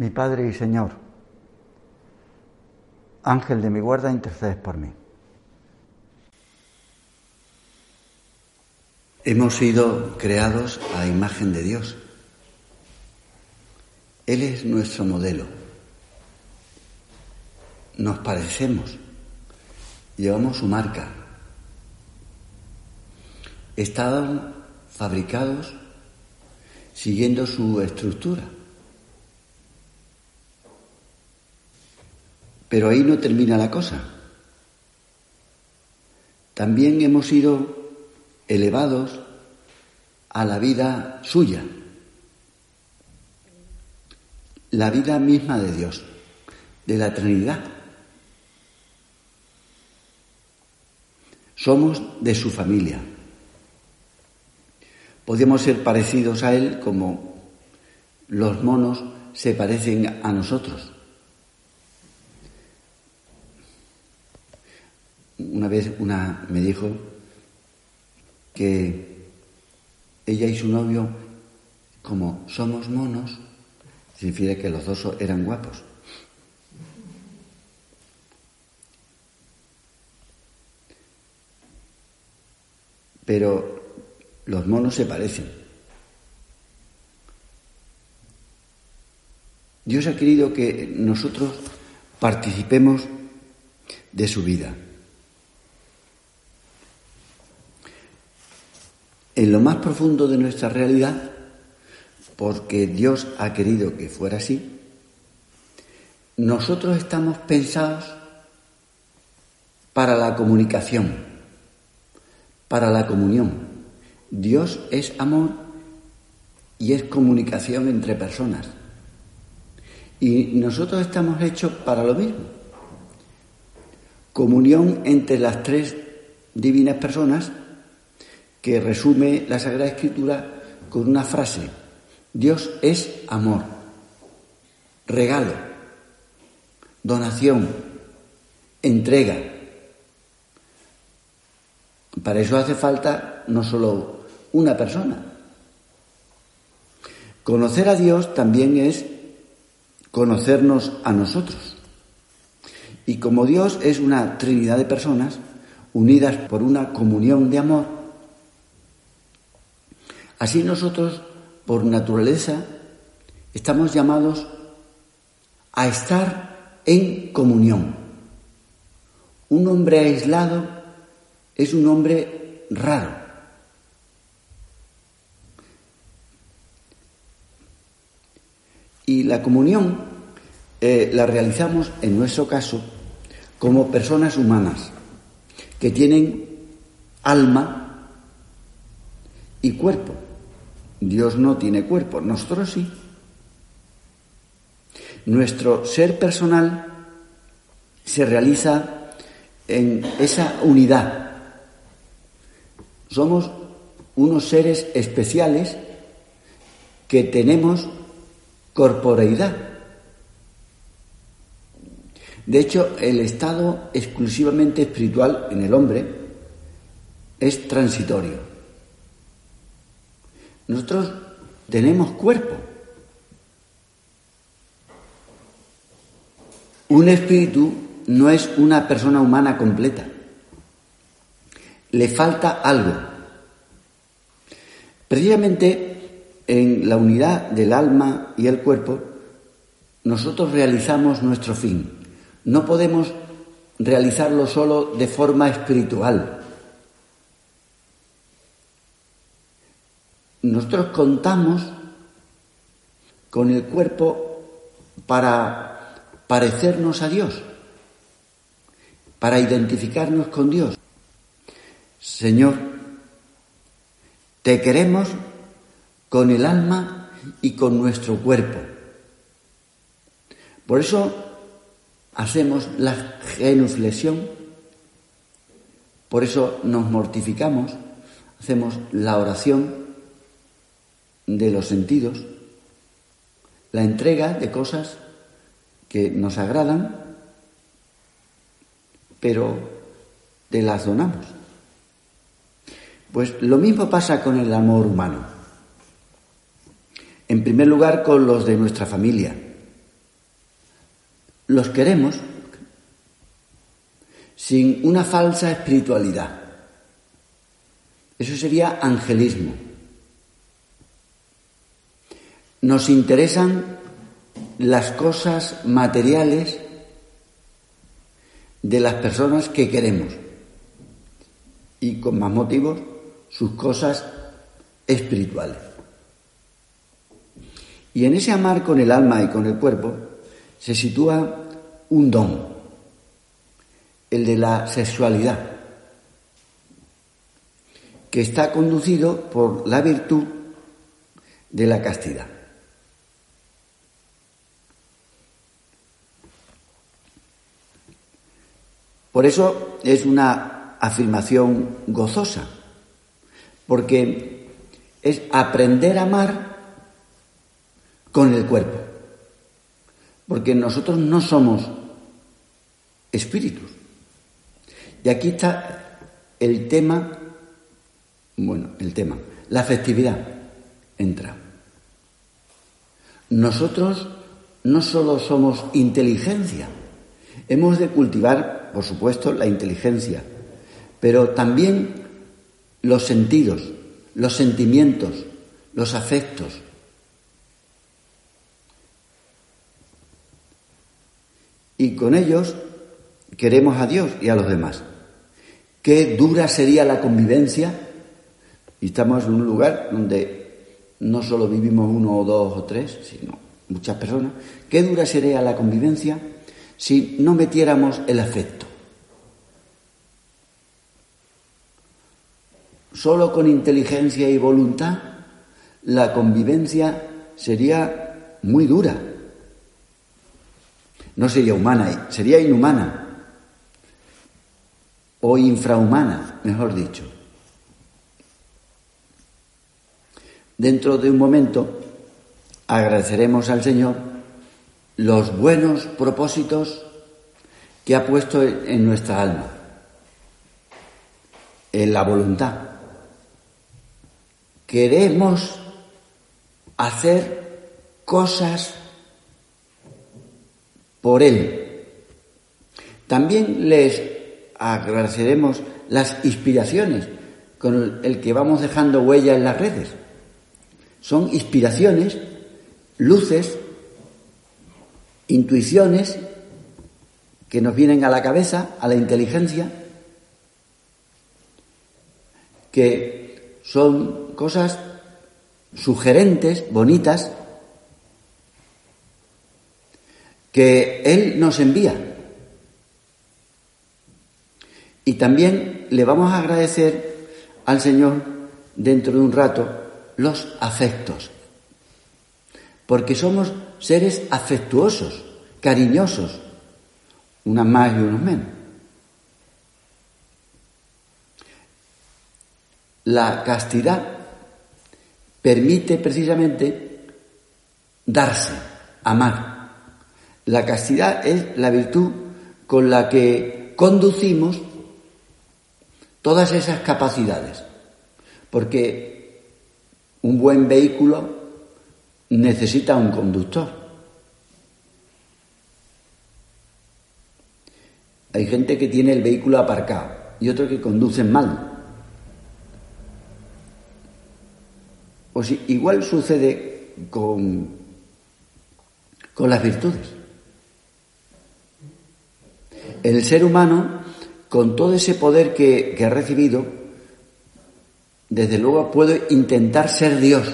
mi Padre y Señor, Ángel de mi guarda, intercedes por mí. Hemos sido creados a imagen de Dios. Él es nuestro modelo. Nos parecemos. Llevamos su marca. Estaban fabricados siguiendo su estructura. Pero ahí no termina la cosa. También hemos sido elevados a la vida suya, la vida misma de Dios, de la Trinidad. Somos de su familia. Podemos ser parecidos a Él como los monos se parecen a nosotros. Una vez una me dijo que ella y su novio, como somos monos, significa que los dos eran guapos. Pero los monos se parecen. Dios ha querido que nosotros participemos de su vida. En lo más profundo de nuestra realidad, porque Dios ha querido que fuera así, nosotros estamos pensados para la comunicación, para la comunión. Dios es amor y es comunicación entre personas. Y nosotros estamos hechos para lo mismo. Comunión entre las tres divinas personas que resume la Sagrada Escritura con una frase, Dios es amor, regalo, donación, entrega. Para eso hace falta no solo una persona. Conocer a Dios también es conocernos a nosotros. Y como Dios es una trinidad de personas unidas por una comunión de amor, Así nosotros, por naturaleza, estamos llamados a estar en comunión. Un hombre aislado es un hombre raro. Y la comunión eh, la realizamos, en nuestro caso, como personas humanas que tienen alma y cuerpo. Dios no tiene cuerpo, nosotros sí. Nuestro ser personal se realiza en esa unidad. Somos unos seres especiales que tenemos corporeidad. De hecho, el estado exclusivamente espiritual en el hombre es transitorio. Nosotros tenemos cuerpo. Un espíritu no es una persona humana completa. Le falta algo. Precisamente en la unidad del alma y el cuerpo, nosotros realizamos nuestro fin. No podemos realizarlo solo de forma espiritual. Nosotros contamos con el cuerpo para parecernos a Dios, para identificarnos con Dios. Señor, te queremos con el alma y con nuestro cuerpo. Por eso hacemos la genuflexión, por eso nos mortificamos, hacemos la oración de los sentidos, la entrega de cosas que nos agradan, pero te las donamos. Pues lo mismo pasa con el amor humano. En primer lugar, con los de nuestra familia. Los queremos sin una falsa espiritualidad. Eso sería angelismo. Nos interesan las cosas materiales de las personas que queremos y con más motivos sus cosas espirituales. Y en ese amar con el alma y con el cuerpo se sitúa un don, el de la sexualidad, que está conducido por la virtud de la castidad. Por eso es una afirmación gozosa, porque es aprender a amar con el cuerpo, porque nosotros no somos espíritus. Y aquí está el tema, bueno, el tema, la afectividad entra. Nosotros no solo somos inteligencia, hemos de cultivar por supuesto, la inteligencia, pero también los sentidos, los sentimientos, los afectos. Y con ellos queremos a Dios y a los demás. Qué dura sería la convivencia. Y estamos en un lugar donde no solo vivimos uno o dos o tres, sino muchas personas. Qué dura sería la convivencia si no metiéramos el afecto. Solo con inteligencia y voluntad la convivencia sería muy dura. No sería humana, sería inhumana o infrahumana, mejor dicho. Dentro de un momento agradeceremos al Señor los buenos propósitos que ha puesto en nuestra alma, en la voluntad. Queremos hacer cosas por Él. También les agradeceremos las inspiraciones con el que vamos dejando huella en las redes. Son inspiraciones, luces intuiciones que nos vienen a la cabeza, a la inteligencia, que son cosas sugerentes, bonitas, que Él nos envía. Y también le vamos a agradecer al Señor dentro de un rato los afectos, porque somos seres afectuosos, cariñosos, unas más y unos menos. La castidad permite precisamente darse, amar. La castidad es la virtud con la que conducimos todas esas capacidades, porque un buen vehículo necesita un conductor. Hay gente que tiene el vehículo aparcado y otros que conducen mal. Pues igual sucede con, con las virtudes. El ser humano, con todo ese poder que, que ha recibido, desde luego puede intentar ser Dios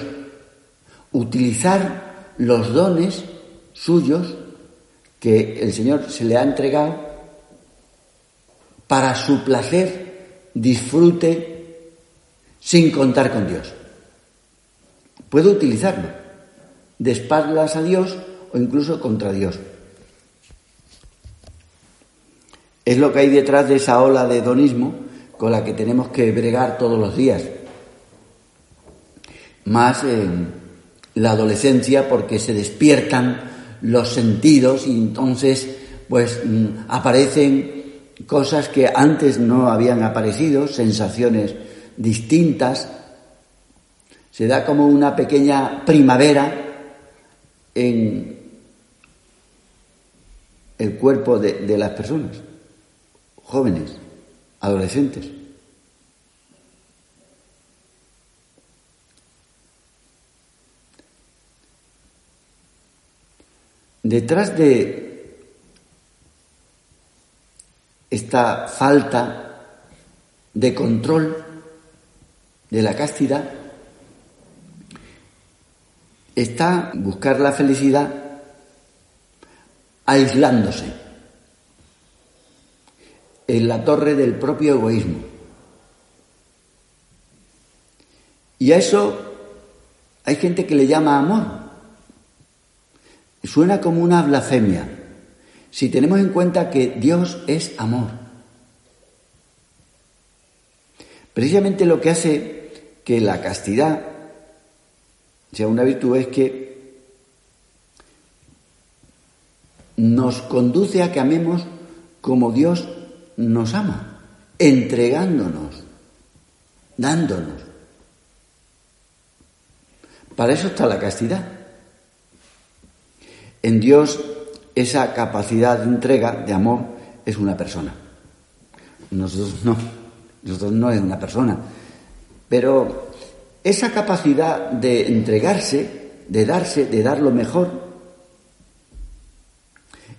utilizar los dones suyos que el Señor se le ha entregado para su placer, disfrute, sin contar con Dios. Puede utilizarlo de espaldas a Dios o incluso contra Dios. Es lo que hay detrás de esa ola de hedonismo con la que tenemos que bregar todos los días. Más en la adolescencia porque se despiertan los sentidos y entonces pues mm, aparecen cosas que antes no habían aparecido, sensaciones distintas. Se da como una pequeña primavera en el cuerpo de, de las personas, jóvenes, adolescentes. Detrás de esta falta de control de la castidad está buscar la felicidad aislándose en la torre del propio egoísmo. Y a eso hay gente que le llama amor. Suena como una blasfemia si tenemos en cuenta que Dios es amor. Precisamente lo que hace que la castidad sea una virtud es que nos conduce a que amemos como Dios nos ama, entregándonos, dándonos. Para eso está la castidad. En Dios esa capacidad de entrega, de amor, es una persona. Nosotros no, nosotros no es una persona. Pero esa capacidad de entregarse, de darse, de dar lo mejor,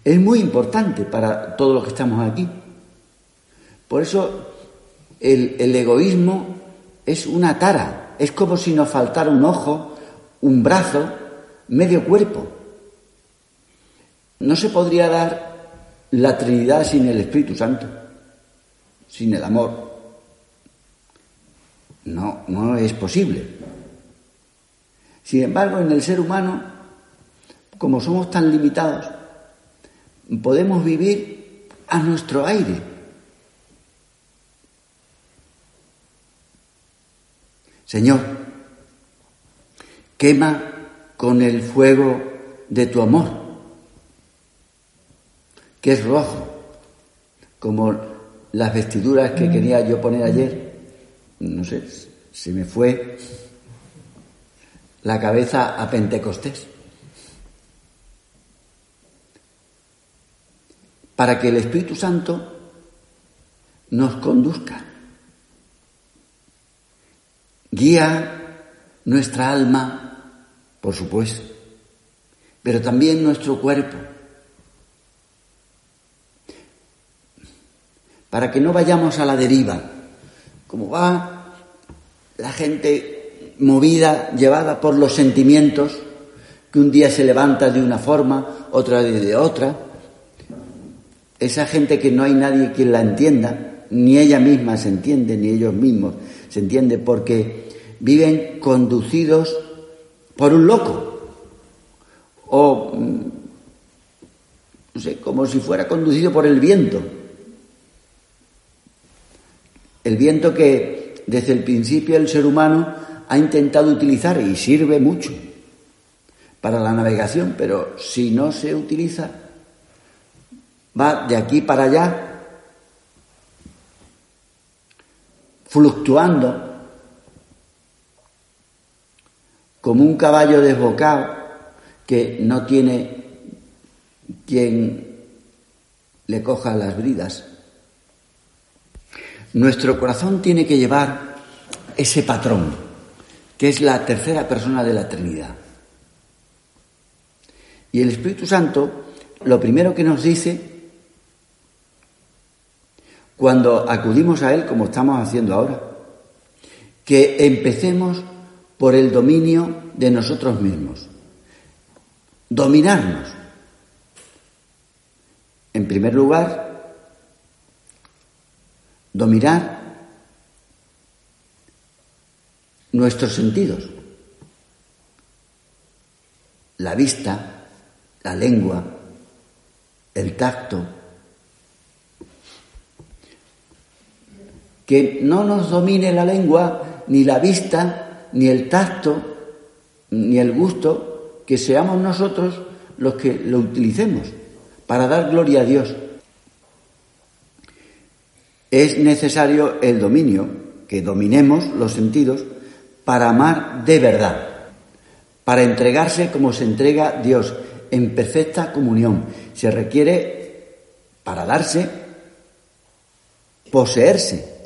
es muy importante para todos los que estamos aquí. Por eso el, el egoísmo es una tara, es como si nos faltara un ojo, un brazo, medio cuerpo. No se podría dar la Trinidad sin el Espíritu Santo, sin el amor. No, no es posible. Sin embargo, en el ser humano, como somos tan limitados, podemos vivir a nuestro aire. Señor, quema con el fuego de tu amor que es rojo, como las vestiduras que quería yo poner ayer. No sé, se me fue la cabeza a Pentecostés. Para que el Espíritu Santo nos conduzca, guía nuestra alma, por supuesto, pero también nuestro cuerpo para que no vayamos a la deriva, como va la gente movida, llevada por los sentimientos, que un día se levanta de una forma, otra de otra. Esa gente que no hay nadie quien la entienda, ni ella misma se entiende, ni ellos mismos se entiende, porque viven conducidos por un loco, o, mm, no sé, como si fuera conducido por el viento. El viento que desde el principio el ser humano ha intentado utilizar y sirve mucho para la navegación, pero si no se utiliza, va de aquí para allá, fluctuando como un caballo desbocado que no tiene quien le coja las bridas. Nuestro corazón tiene que llevar ese patrón, que es la tercera persona de la Trinidad. Y el Espíritu Santo, lo primero que nos dice, cuando acudimos a Él, como estamos haciendo ahora, que empecemos por el dominio de nosotros mismos. Dominarnos. En primer lugar, dominar nuestros sentidos, la vista, la lengua, el tacto, que no nos domine la lengua, ni la vista, ni el tacto, ni el gusto, que seamos nosotros los que lo utilicemos para dar gloria a Dios. Es necesario el dominio, que dominemos los sentidos para amar de verdad, para entregarse como se entrega Dios, en perfecta comunión. Se requiere, para darse, poseerse,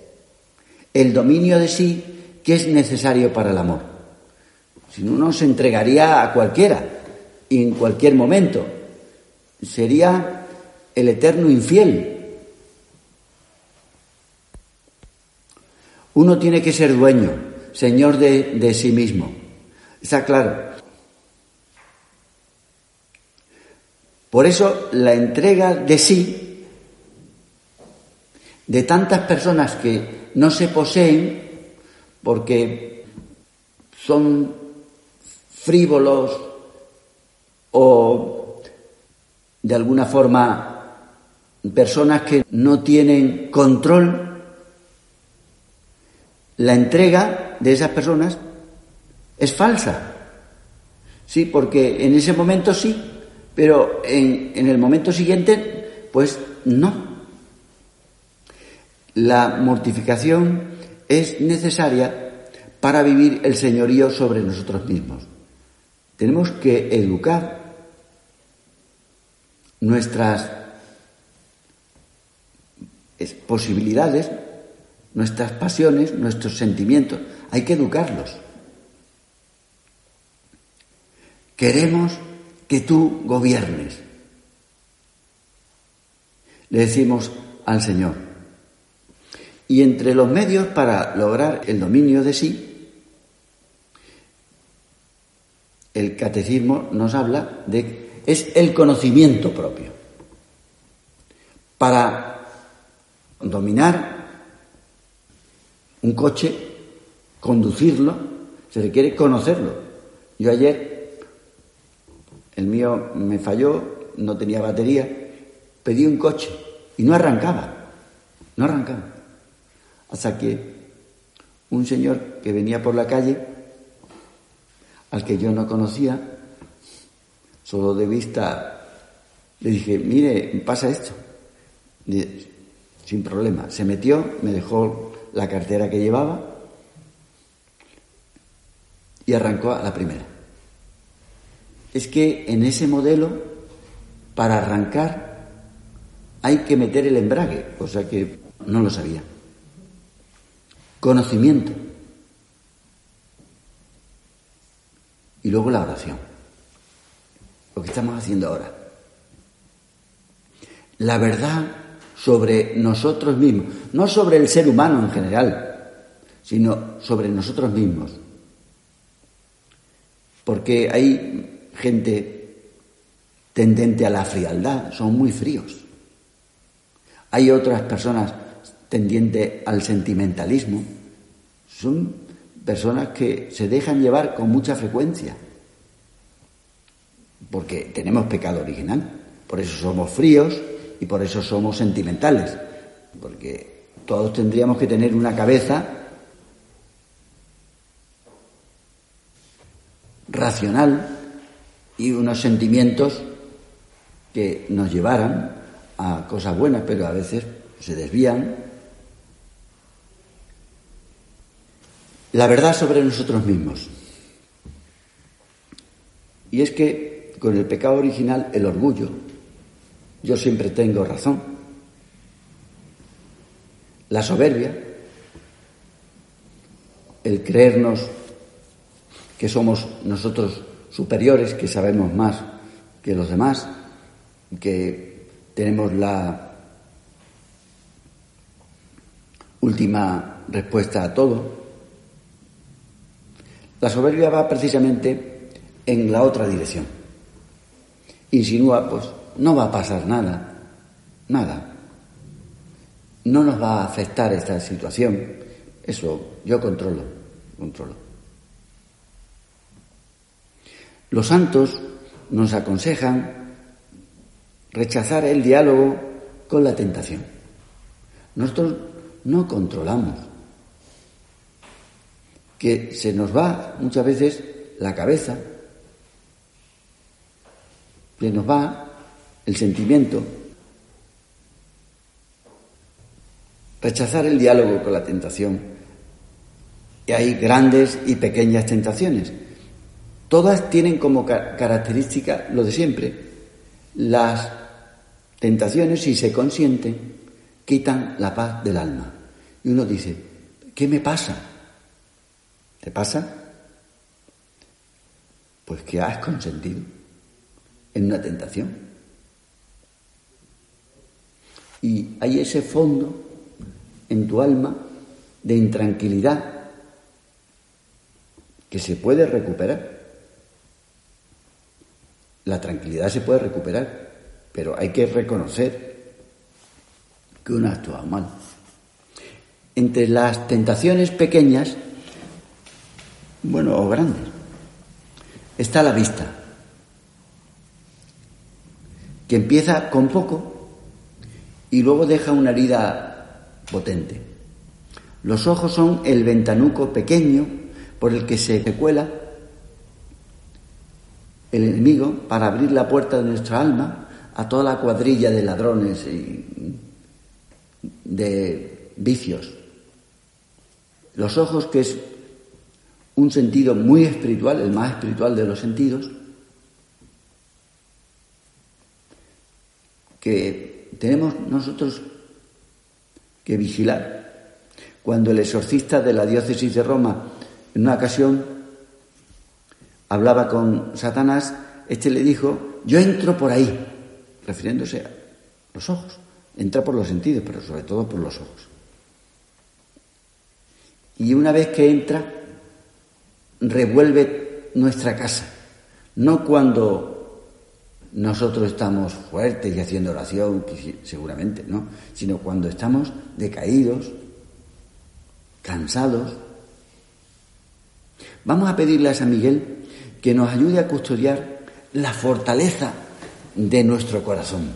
el dominio de sí que es necesario para el amor. Si no, no se entregaría a cualquiera y en cualquier momento. Sería el eterno infiel. Uno tiene que ser dueño, señor de, sí mismo. Está claro. Por eso la entrega de sí de tantas personas que no se poseen porque son frívolos o de alguna forma personas que no tienen control, la entrega de esas personas es falsa. Sí, porque en ese momento sí, pero en, el momento siguiente, pues no. La mortificación es necesaria para vivir el señorío sobre nosotros mismos. Tenemos que educar nuestras posibilidades, nuestras pasiones, nuestros sentimientos. Hay que educarlos. Queremos que tú gobiernes. Le decimos al Señor. Y entre los medios para lograr el dominio de sí, el catecismo nos habla de es el conocimiento propio. Para dominar un coche, conducirlo, se requiere conocerlo. Yo ayer el mío me falló, no tenía batería, pedí un coche y no arrancaba, no arrancaba. Hasta que un señor que venía por la calle, al que yo no conocía, solo de vista, le dije, mire, pasa esto. sin problema. Se metió, me dejó la cartera que llevaba y arrancó a la primera es que en ese modelo, para arrancar, hay que meter el embrague, cosa que no lo sabía. Conocimiento. Y luego la oración. Lo que estamos haciendo ahora. La verdad sobre nosotros mismos, no sobre el ser humano en general, sino sobre nosotros mismos. Porque hay gente tendente a la frialdad, son muy fríos. Hay otras personas tendientes al sentimentalismo, son personas que se dejan llevar con mucha frecuencia, porque tenemos pecado original, por eso somos fríos y por eso somos sentimentales, porque todos tendríamos que tener una cabeza racional y unos sentimientos que nos llevaran a cosas buenas, pero a veces se desvían. La verdad sobre nosotros mismos. Y es que con el pecado original, el orgullo, yo siempre tengo razón. La soberbia, el creernos que somos nosotros superiores, que sabemos más que los demás, que tenemos la última respuesta a todo. La soberbia va precisamente en la otra dirección. Insinúa, pues, no va a pasar nada, nada. No nos va a afectar esta situación. Eso yo controlo, controlo. Los santos nos aconsejan rechazar el diálogo con la tentación. Nosotros no controlamos. Que se nos va muchas veces la cabeza, que nos va el sentimiento, rechazar el diálogo con la tentación. Y hay grandes y pequeñas tentaciones. Todas tienen como característica lo de siempre. Las tentaciones, si se consienten, quitan la paz del alma. Y uno dice, ¿qué me pasa? ¿Te pasa? Pues que has consentido en una tentación. Y hay ese fondo en tu alma de intranquilidad que se puede recuperar. La tranquilidad se puede recuperar, pero hay que reconocer que uno ha actuado mal. Entre las tentaciones pequeñas, bueno, o grandes, está la vista, que empieza con poco y luego deja una herida potente. Los ojos son el ventanuco pequeño por el que se cuela el enemigo para abrir la puerta de nuestra alma a toda la cuadrilla de ladrones y de vicios. Los ojos, que es un sentido muy espiritual, el más espiritual de los sentidos, que tenemos nosotros que vigilar. Cuando el exorcista de la diócesis de Roma, en una ocasión, hablaba con Satanás, este le dijo, yo entro por ahí, refiriéndose a los ojos. Entra por los sentidos, pero sobre todo por los ojos. Y una vez que entra, revuelve nuestra casa. No cuando nosotros estamos fuertes y haciendo oración, seguramente, ¿no? Sino cuando estamos decaídos, cansados. Vamos a pedirle a San Miguel que nos ayude a custodiar la fortaleza de nuestro corazón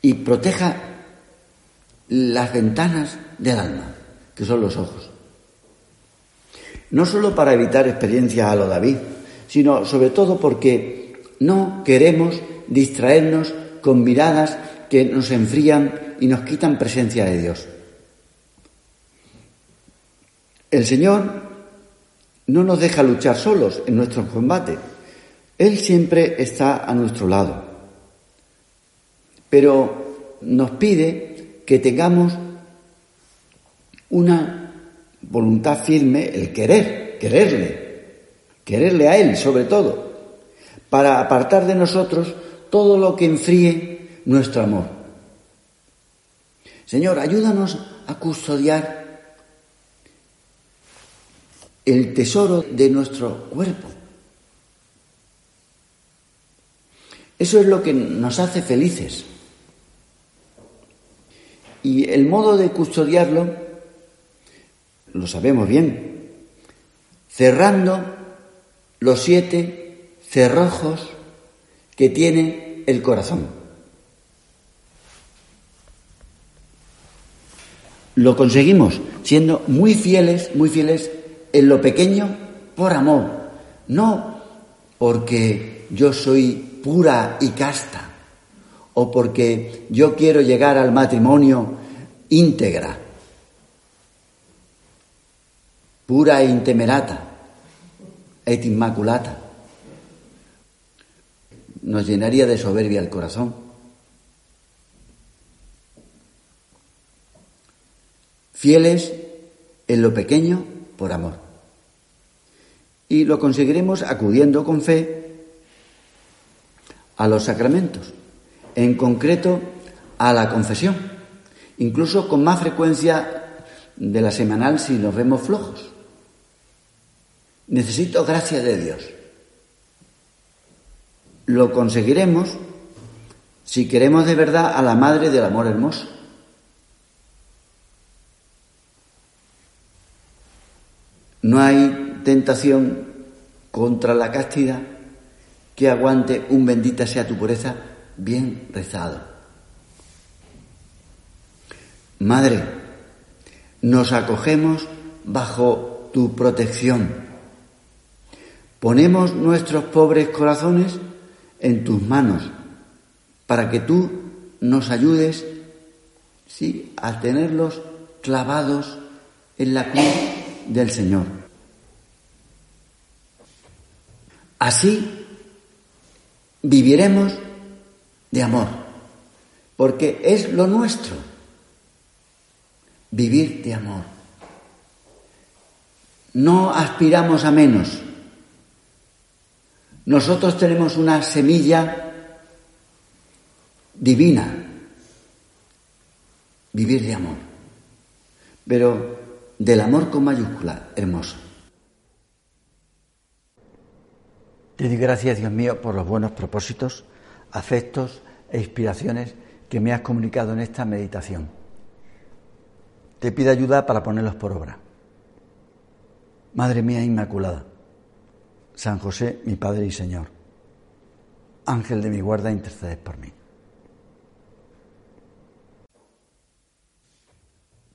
y proteja las ventanas del alma, que son los ojos. No solo para evitar experiencias a lo David, sino sobre todo porque no queremos distraernos con miradas que nos enfrían y nos quitan presencia de Dios. El Señor no nos deja luchar solos en nuestro combate. Él siempre está a nuestro lado. Pero nos pide que tengamos una voluntad firme, el querer, quererle, quererle a Él sobre todo, para apartar de nosotros todo lo que enfríe nuestro amor. Señor, ayúdanos a custodiar el tesoro de nuestro cuerpo. Eso es lo que nos hace felices. Y el modo de custodiarlo lo sabemos bien, cerrando los siete cerrojos que tiene el corazón. Lo conseguimos siendo muy fieles, muy fieles en lo pequeño por amor, no porque yo soy pura y casta o porque yo quiero llegar al matrimonio íntegra, pura e intemerata, et inmaculata. Nos llenaría de soberbia el corazón. Fieles en lo pequeño por amor. Y lo conseguiremos acudiendo con fe a los sacramentos, en concreto a la confesión, incluso con más frecuencia de la semanal si nos vemos flojos. Necesito gracia de Dios. Lo conseguiremos si queremos de verdad a la Madre del Amor Hermoso. No hay tentación contra la castidad que aguante un bendita sea tu pureza bien rezado. Madre, nos acogemos bajo tu protección. Ponemos nuestros pobres corazones en tus manos para que tú nos ayudes ¿sí? a tenerlos clavados en la cruz del Señor. Así viviremos de amor, porque es lo nuestro, vivir de amor. No aspiramos a menos. Nosotros tenemos una semilla divina, vivir de amor, pero del amor con mayúscula, hermoso. Te doy gracias, Dios mío, por los buenos propósitos, afectos e inspiraciones que me has comunicado en esta meditación. Te pido ayuda para ponerlos por obra. Madre mía Inmaculada, San José, mi Padre y Señor, Ángel de mi guarda, intercedes por mí.